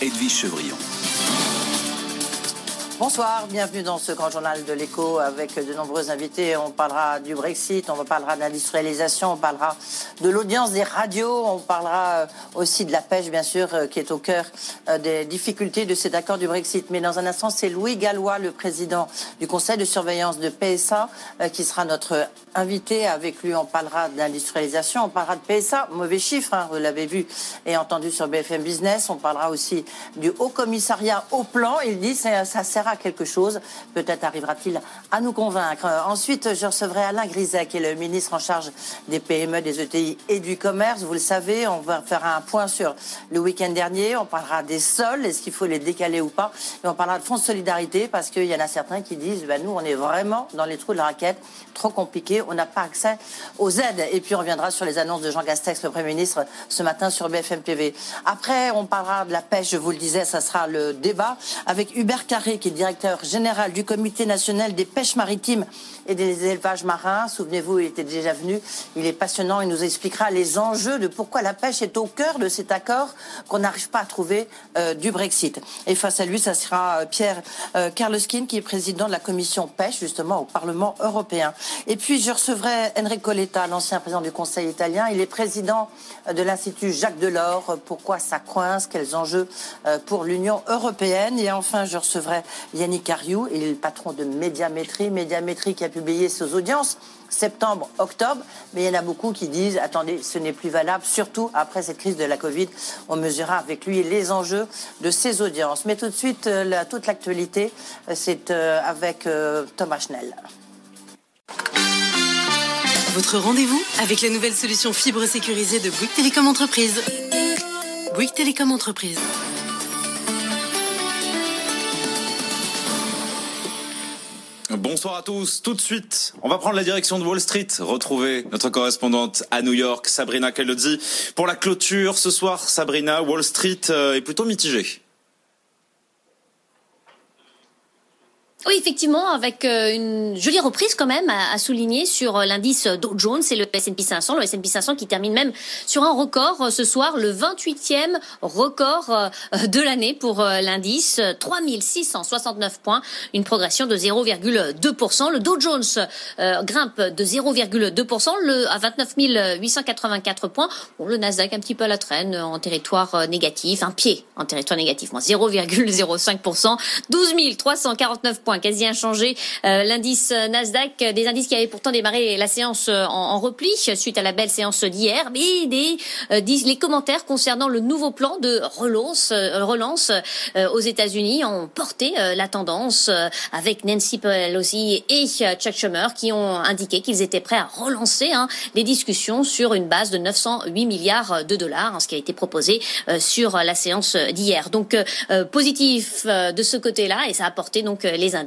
Edwige Chevrillon. Bonsoir, bienvenue dans ce grand journal de l'écho avec de nombreux invités. On parlera du Brexit, on parlera d'industrialisation, on parlera de l'audience des radios, on parlera euh, aussi de la pêche, bien sûr, euh, qui est au cœur euh, des difficultés de cet accord du Brexit. Mais dans un instant, c'est Louis Gallois, le président du conseil de surveillance de PSA, qui sera notre invité. Avec lui, on parlera d'industrialisation, on parlera de PSA, mauvais chiffre, hein, vous l'avez vu et entendu sur BFM Business. On parlera aussi du Haut Commissariat au plan. Il dit ça sert quelque chose. Peut-être arrivera-t-il à nous convaincre. Ensuite, je recevrai Alain Griset, qui est le ministre en charge des PME, des ETI et du commerce. Vous le savez, on va faire un point sur le week-end dernier. On parlera des sols, est-ce qu'il faut les décaler ou pas? Et on parlera de fonds de solidarité parce qu'il y en a certains qui disent, ben, nous, on est vraiment dans les trous de la raquette, trop compliqué, on n'a pas accès aux aides. Et puis on reviendra sur les annonces de Jean Gastex, le Premier ministre, ce matin sur BFM TV. Après, on parlera de la pêche, je vous le disais, ça sera le débat avec Hubert Carré, qui est directeur général du Comité national des pêches maritimes et des élevages marins. Souvenez-vous, il était déjà venu. Il est passionnant. Il nous expliquera les enjeux de pourquoi la pêche est au cœur de cet accord qu'on n'arrive pas à trouver euh, du Brexit. Et face à lui, ça sera euh, Pierre euh, qui est président de la commission pêche, justement, au Parlement européen. Et puis, je recevrai Enrico Letta, l'ancien président du Conseil italien. Il est président de l'Institut Jacques Delors. Pourquoi ça coince? Quels enjeux pour l'Union européenne? Et enfin, je recevrai Yannick Ariou, il est le patron de Médiamétrie. Médiamétrie qui a publié ses audiences septembre, octobre, mais il y en a beaucoup qui disent attendez, ce n'est plus valable, surtout après cette crise de la Covid. On mesurera avec lui les enjeux de ces audiences. Mais tout de suite, euh, toute l'actualité, euh, c'est euh, avec Thomas Schnell. Votre rendez-vous avec la nouvelle solution fibre sécurisée de Bouygues Télécom Entreprise. Bouygues Télécom Entreprise. Bonsoir à tous. Tout de suite, on va prendre la direction de Wall Street, retrouver notre correspondante à New York, Sabrina Calodzi. Pour la clôture ce soir, Sabrina, Wall Street euh, est plutôt mitigée. Oui, effectivement, avec euh, une jolie reprise quand même à, souligner sur euh, l'indice Dow Jones et le S&P 500. Le S&P 500 qui termine même sur un record euh, ce soir, le 28e record de l'année pour l'indice, 3669 points, une progression de 0,2%. Le Dow Jones grimpe de 0,2% le, à 29 884 points. Bon, le Nasdaq un petit peu à la traîne en territoire négatif, un pied en territoire négatif, 0,05%, 12 349 points quasi inchangé. Euh, l'indice Nasdaq, des indices qui avaient pourtant démarré la séance euh, en, repli suite à la belle séance d'hier, mais des, euh, les commentaires concernant le nouveau plan de relance, relance aux États-Unis ont porté la tendance avec Nancy Pelosi et Chuck Schumer qui ont indiqué qu'ils étaient prêts à relancer hein, les discussions sur une base de 908 milliards de dollars, hein, ce qui a été proposé sur la séance d'hier. Donc positif de ce côté-là et ça a porté donc les indices.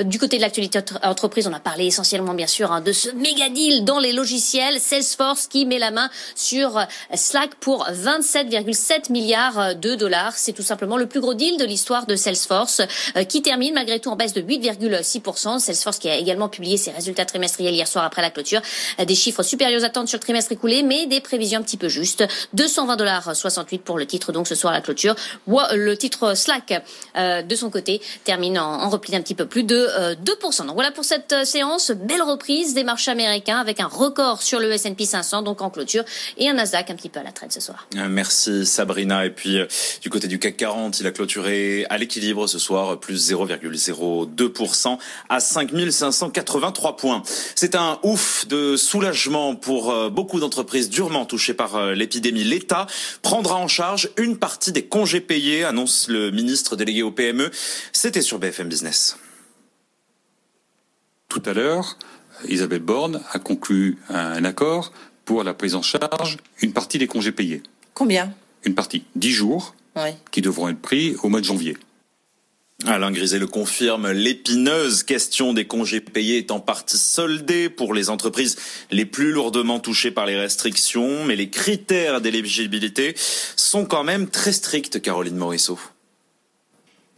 Du côté de l'actualité entreprise, on a parlé essentiellement bien sûr hein, de ce méga deal dans les logiciels Salesforce qui met la main sur Slack pour 27,7 milliards de dollars. C'est tout simplement le plus gros deal de l'histoire de Salesforce euh, qui termine malgré tout en baisse de 8,6%. Salesforce qui a également publié ses résultats trimestriels hier soir après la clôture. Euh, des chiffres supérieurs aux attentes sur le trimestre écoulé, mais des prévisions un petit peu justes. 220 dollars 68 pour le titre donc ce soir à la clôture. Le titre Slack euh, de son côté termine en repli d'un petit peu plus de 2%. Donc voilà pour cette séance, belle reprise des marchés américains avec un record sur le S&P 500 donc en clôture et un Nasdaq un petit peu à la traite ce soir. Merci Sabrina et puis du côté du CAC 40, il a clôturé à l'équilibre ce soir plus 0,02% à 5583 points. C'est un ouf de soulagement pour beaucoup d'entreprises durement touchées par l'épidémie. L'État prendra en charge une partie des congés payés, annonce le ministre délégué au PME. C'était sur BFM Business. Tout à l'heure, Isabelle Borne a conclu un accord pour la prise en charge une partie des congés payés. Combien? Une partie, 10 jours, qui devront être pris au mois de janvier. Alain Griset le confirme, l'épineuse question des congés payés est en partie soldée pour les entreprises les plus lourdement touchées par les restrictions, mais les critères d'éligibilité sont quand même très stricts, Caroline Morisseau.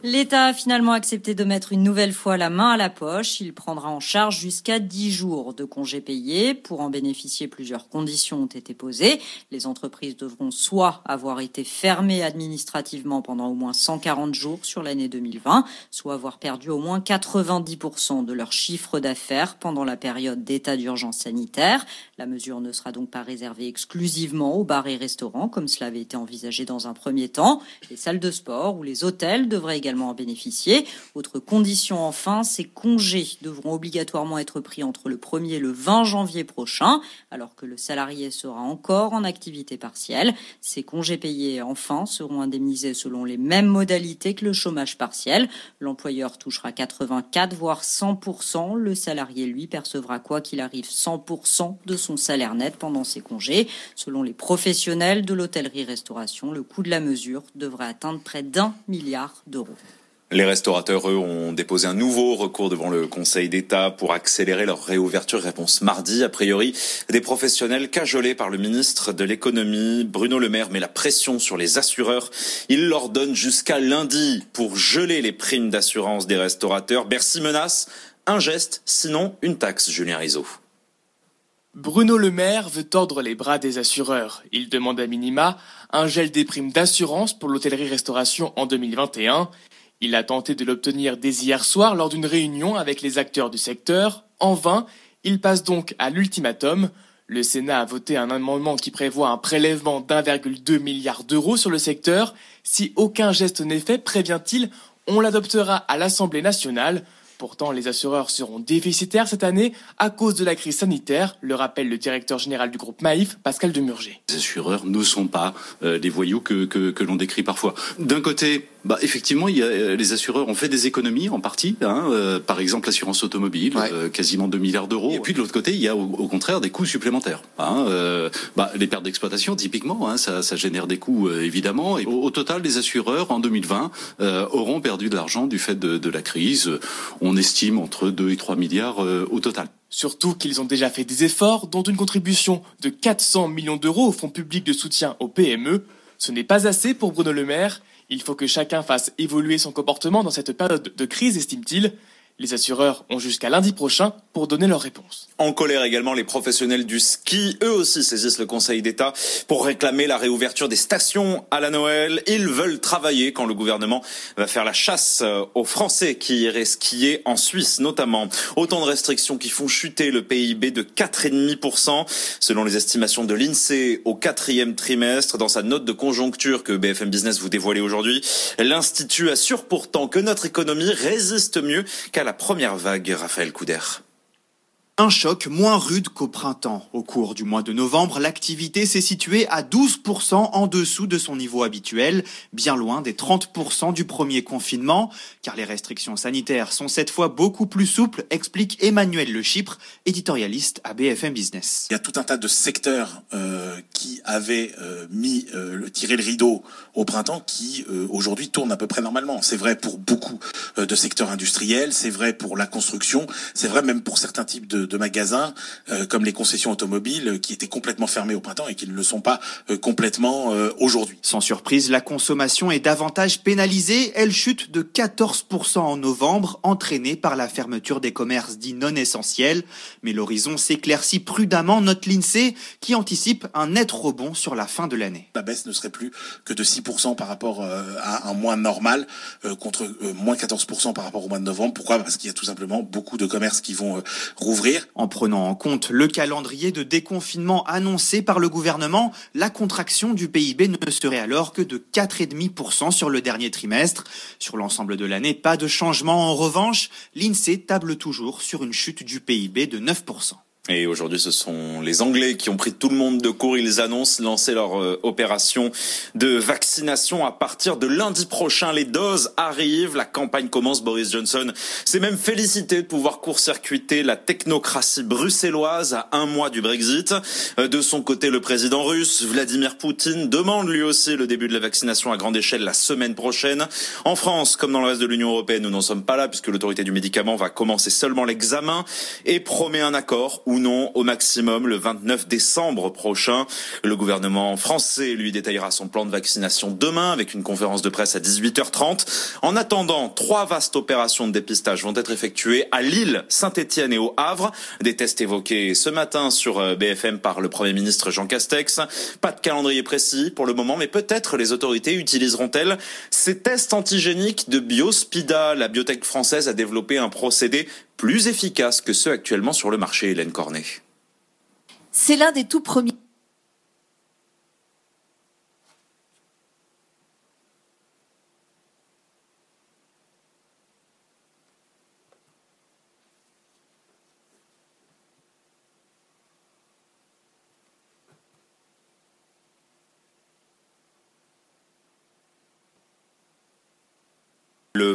L'État a finalement accepté de mettre une nouvelle fois la main à la poche. Il prendra en charge jusqu'à 10 jours de congés payés. Pour en bénéficier, plusieurs conditions ont été posées. Les entreprises devront soit avoir été fermées administrativement pendant au moins 140 jours sur l'année 2020, soit avoir perdu au moins 90% de leur chiffre d'affaires pendant la période d'état d'urgence sanitaire. La mesure ne sera donc pas réservée exclusivement aux bars et restaurants, comme cela avait été envisagé dans un premier temps. Les salles de sport ou les hôtels devraient également en bénéficier. Autre condition enfin, ces congés devront obligatoirement être pris entre le 1er et le 20 janvier prochain, alors que le salarié sera encore en activité partielle. Ces congés payés enfin seront indemnisés selon les mêmes modalités que le chômage partiel. L'employeur touchera 84 voire 100%. Le salarié lui percevra quoi qu'il arrive 100% de son salaire net pendant ces congés. Selon les professionnels de l'hôtellerie-restauration, le coût de la mesure devrait atteindre près d'un milliard d'euros. Les restaurateurs, eux, ont déposé un nouveau recours devant le Conseil d'État pour accélérer leur réouverture. Réponse mardi. A priori, des professionnels cajolés par le ministre de l'économie, Bruno Le Maire, met la pression sur les assureurs. Il leur donne jusqu'à lundi pour geler les primes d'assurance des restaurateurs. Bercy menace un geste, sinon une taxe, Julien Rizzo. Bruno Le Maire veut tordre les bras des assureurs. Il demande à minima un gel des primes d'assurance pour l'hôtellerie-restauration en 2021. Il a tenté de l'obtenir dès hier soir lors d'une réunion avec les acteurs du secteur. En vain, il passe donc à l'ultimatum. Le Sénat a voté un amendement qui prévoit un prélèvement d'1,2 milliard d'euros sur le secteur. Si aucun geste n'est fait, prévient-il, on l'adoptera à l'Assemblée nationale. Pourtant, les assureurs seront déficitaires cette année à cause de la crise sanitaire, le rappelle le directeur général du groupe Maïf, Pascal Demurger. Les assureurs ne sont pas euh, des voyous que, que, que l'on décrit parfois. D'un côté, bah, effectivement, il y a, euh, les assureurs ont fait des économies en partie. Hein, euh, par exemple, l'assurance automobile, euh, quasiment 2 milliards d'euros. Et puis de l'autre côté, il y a au, au contraire des coûts supplémentaires. Hein, euh, bah, les pertes d'exploitation, typiquement, hein, ça, ça, génère des coûts évidemment. Et au, au, total, les assureurs en 2020 auront perdu de l'argent du fait de, de, la crise. On estime entre 2 et 3 milliards au total. Surtout qu'ils ont déjà fait des efforts, dont une contribution de 400 millions d'euros au fonds public de soutien aux PME. Ce n'est pas assez pour Bruno Le Maire. Il faut que chacun fasse évoluer son comportement dans cette période de crise, estime-t-il. Les assureurs ont jusqu'à lundi prochain pour donner leur réponse. En colère également, les professionnels du ski, eux aussi saisissent le Conseil d'État pour réclamer la réouverture des stations à la Noël. Ils veulent travailler quand le gouvernement va faire la chasse aux Français qui iraient skier en Suisse notamment. Autant de restrictions qui font chuter le PIB de 4,5% selon les estimations de l'INSEE au quatrième trimestre. Dans sa note de conjoncture que BFM Business vous dévoilait aujourd'hui, l'Institut assure pourtant que notre économie résiste mieux qu'à la première vague, Raphaël Couder. Un choc moins rude qu'au printemps. Au cours du mois de novembre, l'activité s'est située à 12% en dessous de son niveau habituel, bien loin des 30% du premier confinement, car les restrictions sanitaires sont cette fois beaucoup plus souples, explique Emmanuel Le Chypre, éditorialiste à BFM Business. Il y a tout un tas de secteurs euh, qui avaient euh, mis euh, tiré le rideau au printemps qui aujourd'hui tournent à peu près normalement. C'est vrai pour beaucoup de secteurs industriels, c'est vrai pour la construction, c'est vrai même pour certains types de de magasins comme les concessions automobiles qui étaient complètement fermées au printemps et qui ne le sont pas complètement aujourd'hui. Sans surprise, la consommation est davantage pénalisée. Elle chute de 14% en novembre, entraînée par la fermeture des commerces dits non essentiels. Mais l'horizon s'éclaircit prudemment, note l'INSEE, qui anticipe un net rebond sur la fin de l'année. La baisse ne serait plus que de 6% par rapport à un mois normal, contre moins 14% par rapport au mois de novembre. Pourquoi? Parce qu'il y a tout simplement beaucoup de commerces qui vont rouvrir. En prenant en compte le calendrier de déconfinement annoncé par le gouvernement, la contraction du PIB ne serait alors que de 4,5% sur le dernier trimestre. Sur l'ensemble de l'année, pas de changement. En revanche, l'INSEE table toujours sur une chute du PIB de 9%. Et aujourd'hui, ce sont les Anglais qui ont pris tout le monde de court. Ils annoncent lancer leur euh, opération de vaccination à partir de lundi prochain. Les doses arrivent, la campagne commence. Boris Johnson s'est même félicité de pouvoir court-circuiter la technocratie bruxelloise à un mois du Brexit. Euh, de son côté, le président russe, Vladimir Poutine, demande lui aussi le début de la vaccination à grande échelle la semaine prochaine. En France, comme dans le reste de l'Union européenne, nous n'en sommes pas là puisque l'autorité du médicament va commencer seulement l'examen et promet un accord ou non au maximum le 29 décembre prochain. Le gouvernement français lui détaillera son plan de vaccination demain avec une conférence de presse à 18h30. En attendant, trois vastes opérations de dépistage vont être effectuées à Lille, Saint-Étienne et au Havre. Des tests évoqués ce matin sur euh, BFM par le Premier ministre Jean Castex. Pas de calendrier précis pour le moment, mais peut-être les autorités utiliseront-elles ces tests antigéniques de Biospida. La biotech française a développé un procédé plus efficace que ceux actuellement sur le marché, Hélène Cornet. C'est l'un des tout premiers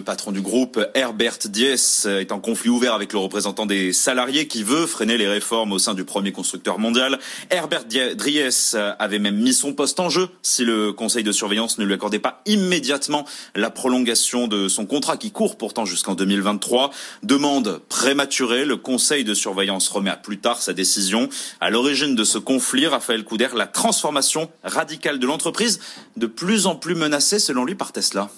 Le patron du groupe, Herbert Diess, est en conflit ouvert avec le représentant des salariés qui veut freiner les réformes au sein du premier constructeur mondial. Herbert Diess avait même mis son poste en jeu si le conseil de surveillance ne lui accordait pas immédiatement la prolongation de son contrat qui court pourtant jusqu'en 2023. Demande prématurée, le conseil de surveillance remet à plus tard sa décision. À l'origine de ce conflit, Raphaël Couder, la transformation radicale de l'entreprise, de plus en plus menacée selon lui par Tesla.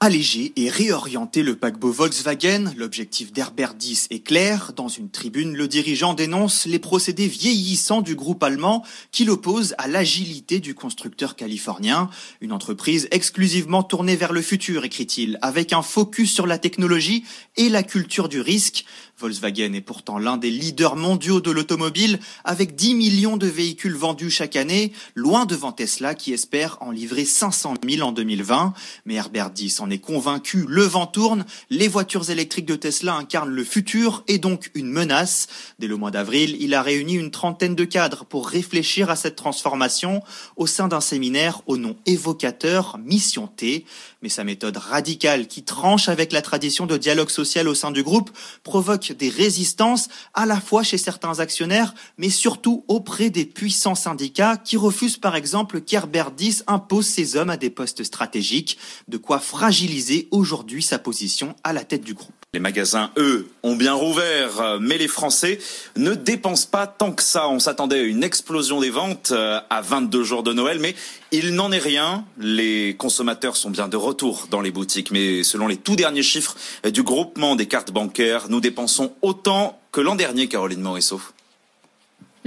Alléger et réorienter le paquebot Volkswagen, l'objectif d'Herbert Diess est clair. Dans une tribune, le dirigeant dénonce les procédés vieillissants du groupe allemand qui l'oppose à l'agilité du constructeur californien. Une entreprise exclusivement tournée vers le futur, écrit-il, avec un focus sur la technologie et la culture du risque. Volkswagen est pourtant l'un des leaders mondiaux de l'automobile, avec 10 millions de véhicules vendus chaque année, loin devant Tesla qui espère en livrer 500 000 en 2020. Mais Herbert Diess en est convaincu, le vent tourne, les voitures électriques de Tesla incarnent le futur et donc une menace. Dès le mois d'avril, il a réuni une trentaine de cadres pour réfléchir à cette transformation au sein d'un séminaire au nom évocateur Mission T. Mais sa méthode radicale qui tranche avec la tradition de dialogue social au sein du groupe provoque des résistances à la fois chez certains actionnaires, mais surtout auprès des puissants syndicats qui refusent par exemple qu'Herbert Diss impose ses hommes à des postes stratégiques, de quoi fragiliser aujourd'hui sa position à la tête du groupe. Les magasins, eux, ont bien rouvert, mais les Français ne dépensent pas tant que ça. On s'attendait à une explosion des ventes euh, à 22 jours de Noël, mais il n'en est rien. Les consommateurs sont bien de retour dans les boutiques, mais selon les tout derniers chiffres du groupement des cartes bancaires, nous dépensons autant que l'an dernier, Caroline Morisseau.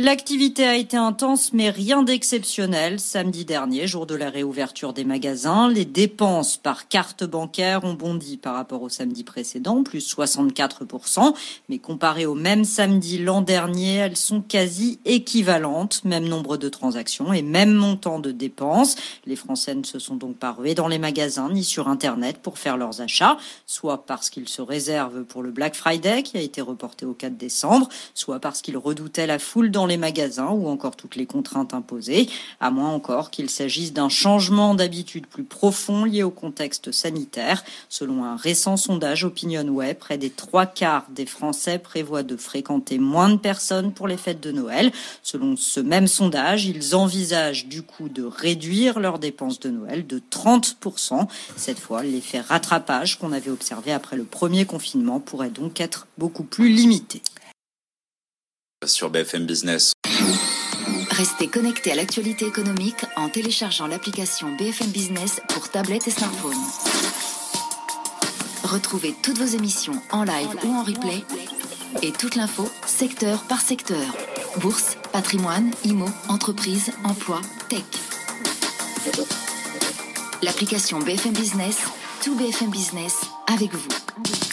L'activité a été intense, mais rien d'exceptionnel. Samedi dernier, jour de la réouverture des magasins, les dépenses par carte bancaire ont bondi par rapport au samedi précédent, plus 64%. Mais comparé au même samedi l'an dernier, elles sont quasi équivalentes. Même nombre de transactions et même montant de dépenses. Les Français ne se sont donc pas rués dans les magasins ni sur Internet pour faire leurs achats, soit parce qu'ils se réservent pour le Black Friday qui a été reporté au 4 décembre, soit parce qu'ils redoutaient la foule dans les magasins ou encore toutes les contraintes imposées, à moins encore qu'il s'agisse d'un changement d'habitude plus profond lié au contexte sanitaire. Selon un récent sondage OpinionWay, près des trois quarts des Français prévoient de fréquenter moins de personnes pour les fêtes de Noël. Selon ce même sondage, ils envisagent du coup de réduire leurs dépenses de Noël de 30%. Cette fois, l'effet rattrapage qu'on avait observé après le premier confinement pourrait donc être beaucoup plus limité. Sur BFM Business. Restez connectés à l'actualité économique en téléchargeant l'application BFM Business pour tablette et smartphone. Retrouvez toutes vos émissions en live ou en replay et toute l'info secteur par secteur. Bourse, patrimoine, IMO, entreprise, emploi, tech. L'application BFM Business, tout BFM Business avec vous.